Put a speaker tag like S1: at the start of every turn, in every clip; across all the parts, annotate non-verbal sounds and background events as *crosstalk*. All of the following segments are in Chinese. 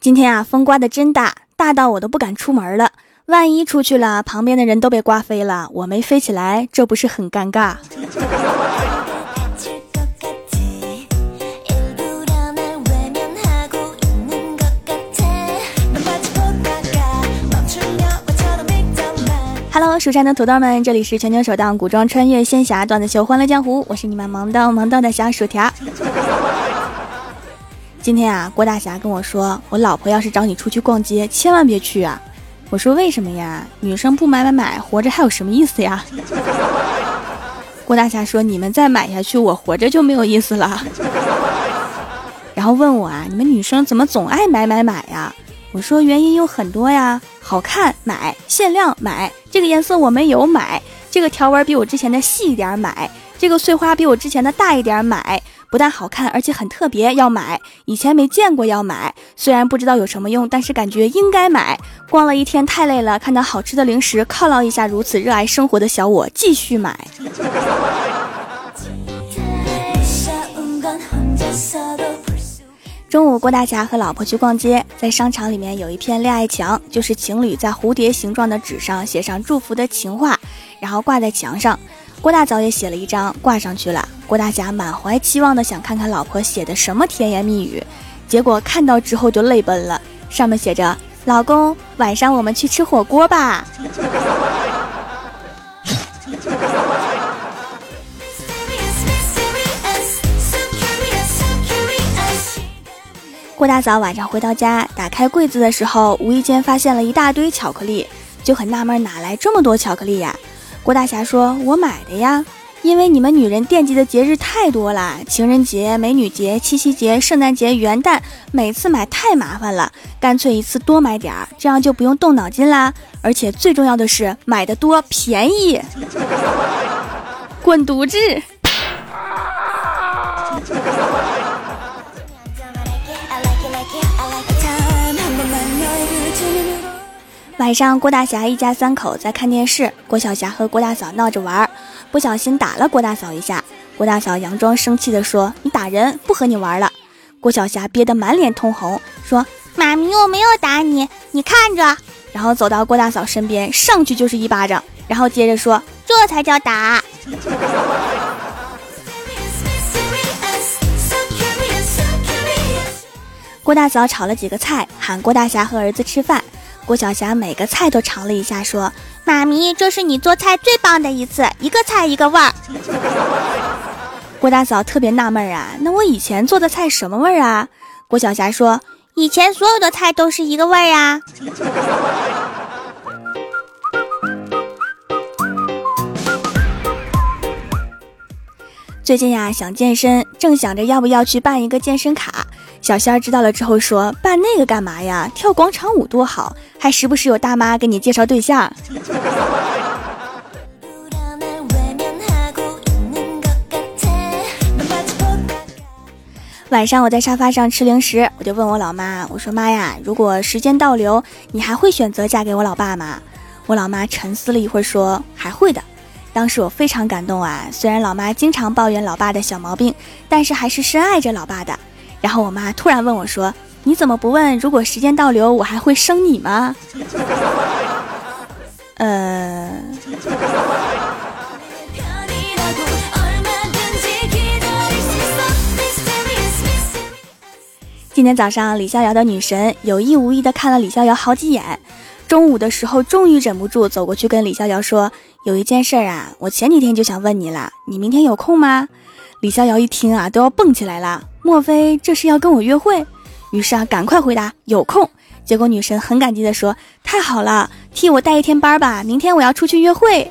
S1: 今天啊，风刮得真大，大到我都不敢出门了。万一出去了，旁边的人都被刮飞了，我没飞起来，这不是很尴尬？Hello，蜀山的土豆们，这里是全球首档古装穿越仙侠段子秀《欢乐江湖》，我是你们萌到萌到的小薯条。今天啊，郭大侠跟我说，我老婆要是找你出去逛街，千万别去啊！我说为什么呀？女生不买买买，活着还有什么意思呀？郭大侠说，你们再买下去，我活着就没有意思了。然后问我啊，你们女生怎么总爱买买买呀？我说原因有很多呀，好看买，限量买，这个颜色我没有买，这个条纹比我之前的细一点买，这个碎花比我之前的大一点买。不但好看，而且很特别，要买。以前没见过，要买。虽然不知道有什么用，但是感觉应该买。逛了一天太累了，看到好吃的零食犒劳一下如此热爱生活的小我，继续买。中午，郭大侠和老婆去逛街，在商场里面有一片恋爱墙，就是情侣在蝴蝶形状的纸上写上祝福的情话，然后挂在墙上。郭大嫂也写了一张挂上去了。郭大侠满怀期望的想看看老婆写的什么甜言蜜语，结果看到之后就泪奔了。上面写着：“老公，晚上我们去吃火锅吧。”郭大嫂晚上回到家，打开柜子的时候，无意间发现了一大堆巧克力，就很纳闷哪来这么多巧克力呀？郭大侠说：“我买的呀，因为你们女人惦记的节日太多了，情人节、美女节、七夕节、圣诞节、元旦，每次买太麻烦了，干脆一次多买点儿，这样就不用动脑筋啦。而且最重要的是，买的多便宜。*laughs* 滚犊子！”晚上，郭大侠一家三口在看电视，郭小霞和郭大嫂闹着玩，不小心打了郭大嫂一下。郭大嫂佯装生气的说：“你打人，不和你玩了。”郭小霞憋得满脸通红，说：“妈咪，我没有打你，你看着。”然后走到郭大嫂身边，上去就是一巴掌，然后接着说：“这才叫打。*laughs* ”郭大嫂炒了几个菜，喊郭大侠和儿子吃饭。郭晓霞每个菜都尝了一下，说：“妈咪，这是你做菜最棒的一次，一个菜一个味儿。”郭大嫂特别纳闷啊，那我以前做的菜什么味儿啊？郭晓霞说：“以前所有的菜都是一个味儿啊。”最近呀，想健身，正想着要不要去办一个健身卡。小仙儿知道了之后说：“办那个干嘛呀？跳广场舞多好，还时不时有大妈给你介绍对象。” *laughs* 晚上我在沙发上吃零食，我就问我老妈：“我说妈呀，如果时间倒流，你还会选择嫁给我老爸吗？”我老妈沉思了一会儿说：“还会的。”当时我非常感动啊！虽然老妈经常抱怨老爸的小毛病，但是还是深爱着老爸的。然后我妈突然问我说：“你怎么不问，如果时间倒流，我还会生你吗？” *laughs* 呃。今天早上，李逍遥的女神有意无意的看了李逍遥好几眼。中午的时候，终于忍不住走过去跟李逍遥说：“有一件事啊，我前几天就想问你了，你明天有空吗？”李逍遥一听啊，都要蹦起来了。莫非这是要跟我约会？于是啊，赶快回答有空。结果女神很感激的说：“太好了，替我带一天班吧，明天我要出去约会。”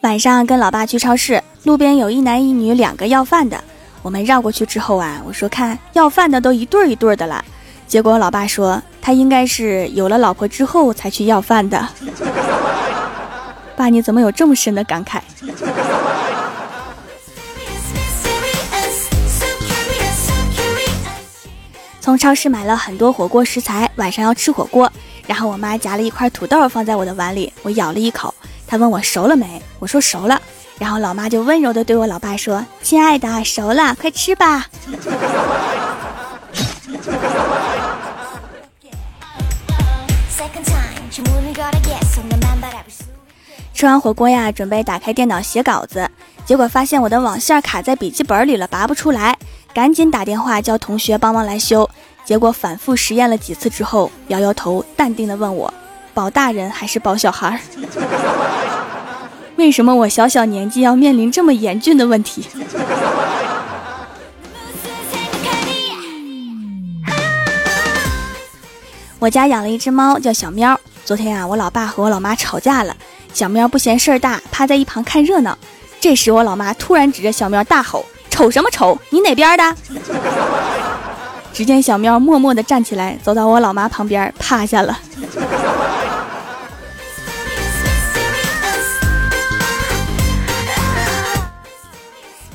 S1: 晚上跟老爸去超市，路边有一男一女两个要饭的，我们绕过去之后啊，我说看要饭的都一对一对的了。结果老爸说。他应该是有了老婆之后才去要饭的。爸，你怎么有这么深的感慨？从超市买了很多火锅食材，晚上要吃火锅。然后我妈夹了一块土豆放在我的碗里，我咬了一口。他问我熟了没，我说熟了。然后老妈就温柔的对我老爸说：“亲爱的，熟了，快吃吧。”吃完火锅呀，准备打开电脑写稿子，结果发现我的网线卡在笔记本里了，拔不出来，赶紧打电话叫同学帮忙来修。结果反复实验了几次之后，摇摇头，淡定的问我：“保大人还是保小孩？” *laughs* 为什么我小小年纪要面临这么严峻的问题？*laughs* 我家养了一只猫，叫小喵。昨天啊，我老爸和我老妈吵架了，小喵不嫌事儿大，趴在一旁看热闹。这时，我老妈突然指着小喵大吼：“瞅什么瞅？你哪边的？”只见小喵默默地站起来，走到我老妈旁边，趴下了。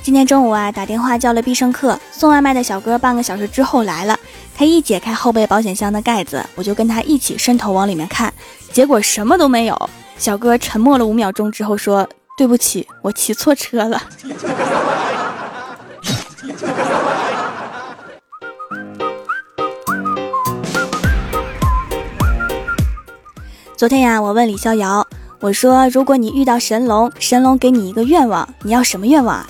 S1: 今天中午啊，打电话叫了必胜客，送外卖的小哥半个小时之后来了。他一解开后备保险箱的盖子，我就跟他一起伸头往里面看，结果什么都没有。小哥沉默了五秒钟之后说：“对不起，我骑错车了。*laughs* ”昨天呀，我问李逍遥，我说：“如果你遇到神龙，神龙给你一个愿望，你要什么愿望啊？”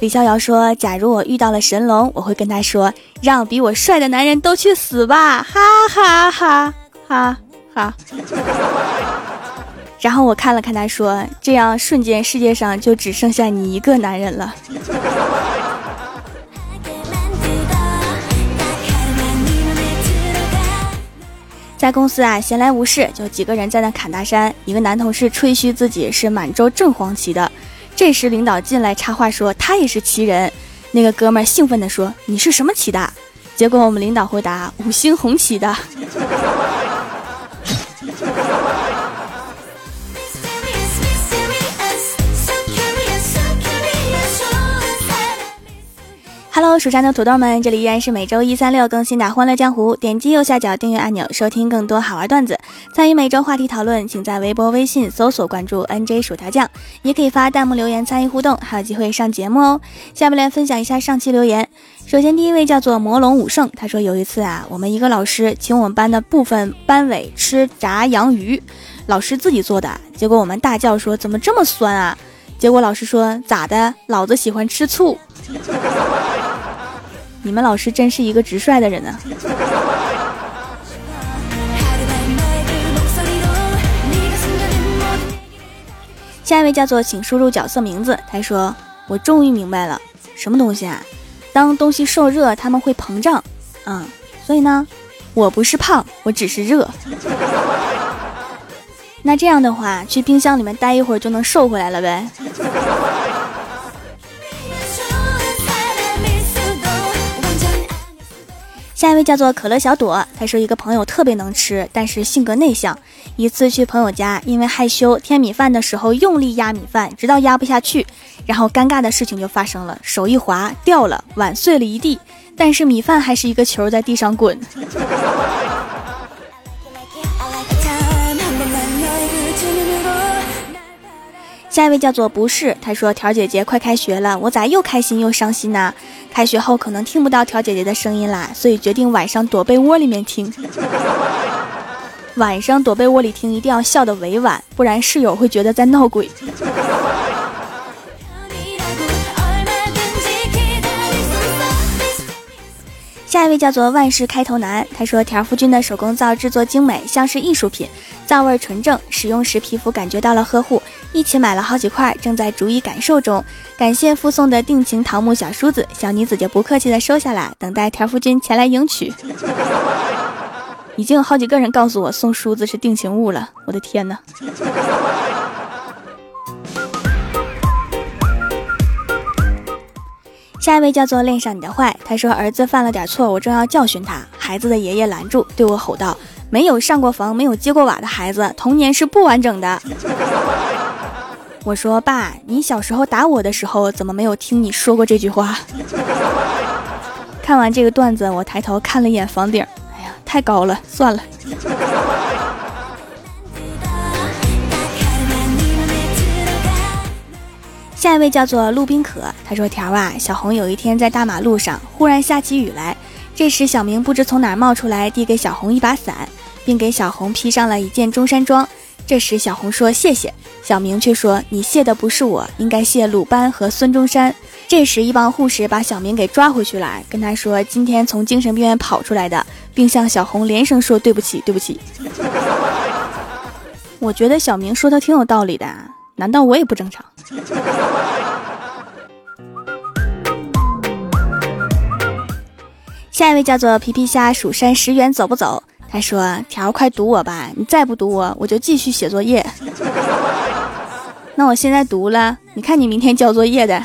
S1: 李逍遥说：“假如我遇到了神龙，我会跟他说，让比我帅的男人都去死吧！”哈哈哈哈哈。然后我看了看他，说：“这样瞬间世界上就只剩下你一个男人了。*laughs* ”在公司啊，闲来无事，就几个人在那侃大山。一个男同事吹嘘自己是满洲正黄旗的。这时，领导进来插话说：“他也是旗人。”那个哥们儿兴奋地说：“你是什么旗的？”结果我们领导回答：“五星红旗的。” Hello，蜀山的土豆们，这里依然是每周一、三、六更新的《欢乐江湖》。点击右下角订阅按钮，收听更多好玩段子。参与每周话题讨论，请在微博、微信搜索关注 NJ 薯条酱，也可以发弹幕留言参与互动，还有机会上节目哦。下面来分享一下上期留言。首先，第一位叫做魔龙武圣，他说有一次啊，我们一个老师请我们班的部分班委吃炸洋鱼，老师自己做的，结果我们大叫说怎么这么酸啊？结果老师说咋的？老子喜欢吃醋。你们老师真是一个直率的人呢。下一位叫做请输入角色名字，他说：“我终于明白了，什么东西啊？当东西受热，它们会膨胀，嗯，所以呢，我不是胖，我只是热。*laughs* 那这样的话，去冰箱里面待一会儿就能瘦回来了呗。”下一位叫做可乐小朵，他说一个朋友特别能吃，但是性格内向。一次去朋友家，因为害羞，添米饭的时候用力压米饭，直到压不下去，然后尴尬的事情就发生了，手一滑掉了，碗碎了一地，但是米饭还是一个球在地上滚。下一位叫做不是，他说条姐姐快开学了，我咋又开心又伤心呢？开学后可能听不到条姐姐的声音啦，所以决定晚上躲被窝里面听。晚上躲被窝里听，一定要笑得委婉，不然室友会觉得在闹鬼。下一位叫做万事开头难，他说条夫君的手工皂制作精美，像是艺术品，皂味纯正，使用时皮肤感觉到了呵护。一起买了好几块，正在逐一感受中。感谢附送的定情桃木小梳子，小妮子就不客气的收下来，等待条夫君前来迎娶。已经有好几个人告诉我送梳子是定情物了，我的天哪！下一位叫做恋上你的坏，他说儿子犯了点错，我正要教训他，孩子的爷爷拦住，对我吼道：“没有上过房、没有接过瓦的孩子，童年是不完整的。”我说：“爸，你小时候打我的时候，怎么没有听你说过这句话？” *laughs* 看完这个段子，我抬头看了一眼房顶，哎呀，太高了，算了。*laughs* 下一位叫做陆宾可，他说：“条啊，小红有一天在大马路上忽然下起雨来，这时小明不知从哪冒出来，递给小红一把伞，并给小红披上了一件中山装。这时小红说谢谢，小明却说你谢的不是我，应该谢鲁班和孙中山。这时一帮护士把小明给抓回去了，跟他说今天从精神病院跑出来的，并向小红连声说对不起，对不起。*laughs* 我觉得小明说的挺有道理的。”难道我也不正常？*laughs* 下一位叫做皮皮虾蜀山十元走不走？他说：“条快读我吧，你再不读我，我就继续写作业。*laughs* 那我现在读了，你看你明天交作业的。”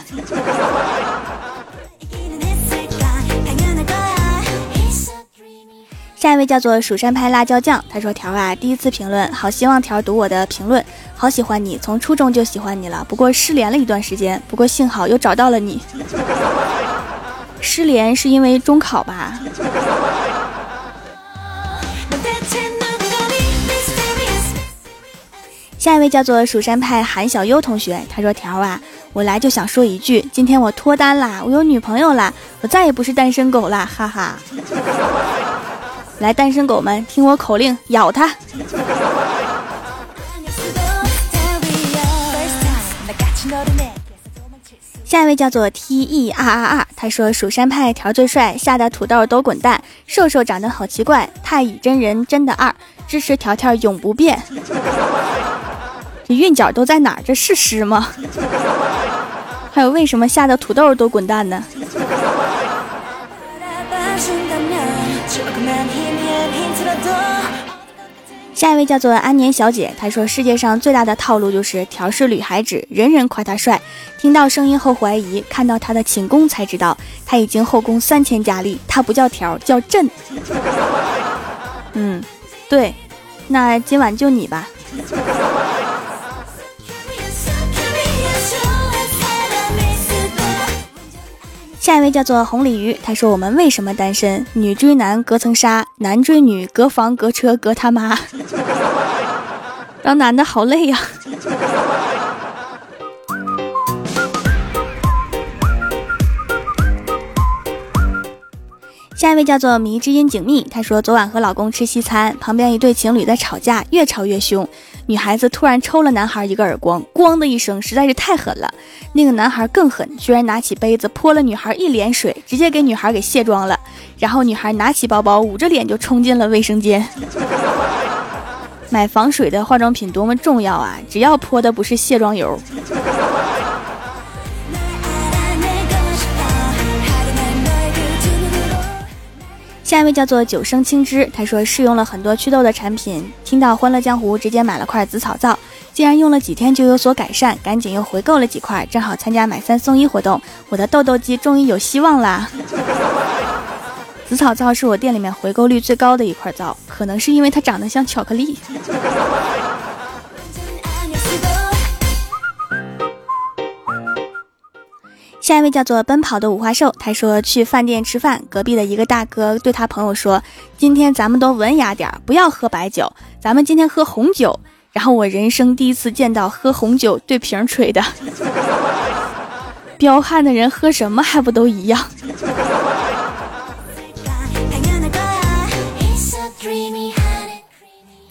S1: 下一位叫做蜀山派辣椒酱，他说：“条啊，第一次评论，好希望条读我的评论，好喜欢你，从初中就喜欢你了。不过失联了一段时间，不过幸好又找到了你。失联是因为中考吧？”下一位叫做蜀山派韩小优同学，他说：“条啊，我来就想说一句，今天我脱单啦，我有女朋友啦，我再也不是单身狗啦，哈哈。*laughs* ”来，单身狗们，听我口令，咬他！下一位叫做 T E R R R，他说：“蜀山派条最帅，吓得土豆都滚蛋。瘦瘦长得好奇怪，太乙真人真的二，支持条条永不变。这韵脚都在哪儿？这是诗吗？*laughs* 还有，为什么吓得土豆都滚蛋呢？”下一位叫做安年小姐，她说世界上最大的套路就是调试女孩子，人人夸她帅，听到声音后怀疑，看到她的寝宫才知道她已经后宫三千佳丽，她不叫条，叫朕。嗯，对，那今晚就你吧。下一位叫做红鲤鱼，他说：“我们为什么单身？女追男隔层纱，男追女隔房隔车隔他妈，*laughs* 让男的好累呀。”下一位叫做迷之音景密，他说昨晚和老公吃西餐，旁边一对情侣在吵架，越吵越凶。女孩子突然抽了男孩一个耳光，咣的一声，实在是太狠了。那个男孩更狠，居然拿起杯子泼了女孩一脸水，直接给女孩给卸妆了。然后女孩拿起包包，捂着脸就冲进了卫生间。*laughs* 买防水的化妆品多么重要啊！只要泼的不是卸妆油。下一位叫做九生青枝，他说试用了很多祛痘的产品，听到欢乐江湖，直接买了块紫草皂，竟然用了几天就有所改善，赶紧又回购了几块，正好参加买三送一活动，我的痘痘肌终于有希望啦！紫草皂是我店里面回购率最高的一块皂，可能是因为它长得像巧克力。下一位叫做奔跑的五花兽，他说去饭店吃饭，隔壁的一个大哥对他朋友说：“今天咱们都文雅点，不要喝白酒，咱们今天喝红酒。”然后我人生第一次见到喝红酒对瓶吹的，*laughs* 彪悍的人喝什么还不都一样？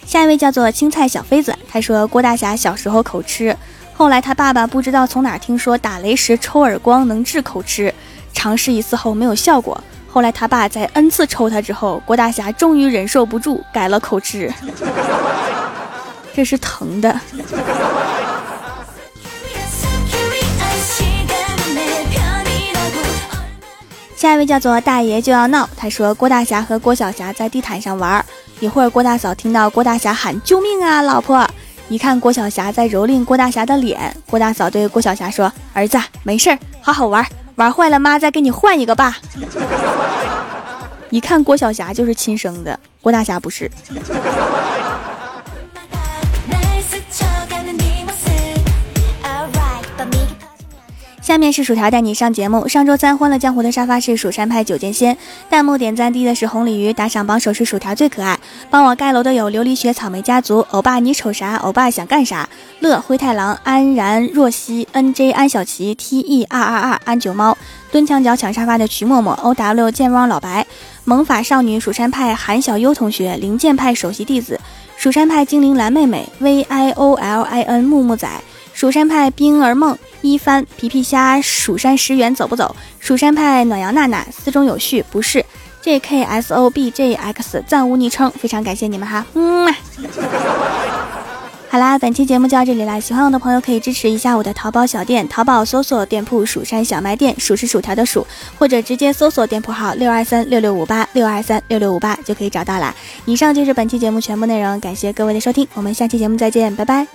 S1: 下一位叫做青菜小妃子，他说郭大侠小时候口吃。后来他爸爸不知道从哪听说打雷时抽耳光能治口吃，尝试一次后没有效果。后来他爸在 n 次抽他之后，郭大侠终于忍受不住改了口吃。*laughs* 这是疼的。下一位叫做大爷就要闹，他说郭大侠和郭小霞在地毯上玩，一会儿郭大嫂听到郭大侠喊救命啊，老婆。一看郭晓霞在蹂躏郭大侠的脸，郭大嫂对郭晓霞说：“儿子，没事儿，好好玩，玩坏了妈再给你换一个吧。*laughs* ”一看郭晓霞就是亲生的，郭大侠不是。下面是薯条带你上节目。上周三欢乐江湖的沙发是蜀山派九剑仙，弹幕点赞低的是红鲤鱼，打赏榜首是薯条最可爱。帮我盖楼的有琉璃雪草莓家族、欧巴你瞅啥？欧巴想干啥？乐灰太狼、安然若曦、N J 安小琪、T E 二二二安九猫、蹲墙角抢沙发的徐默默、O W 健忘老白、萌法少女蜀山派韩小优同学、灵剑派首席弟子、蜀山派精灵蓝妹妹、V I O L I N 木木仔。蜀山派冰儿梦一番皮皮虾蜀山十元走不走？蜀山派暖阳娜娜四中有序不是 J K S O B J X 暂无昵称，非常感谢你们哈，嗯。*laughs* 好啦，本期节目就到这里啦，喜欢我的朋友可以支持一下我的淘宝小店，淘宝搜索店铺蜀山小卖店，数是薯条的数，或者直接搜索店铺号六二三六六五八六二三六六五八就可以找到啦。以上就是本期节目全部内容，感谢各位的收听，我们下期节目再见，拜拜。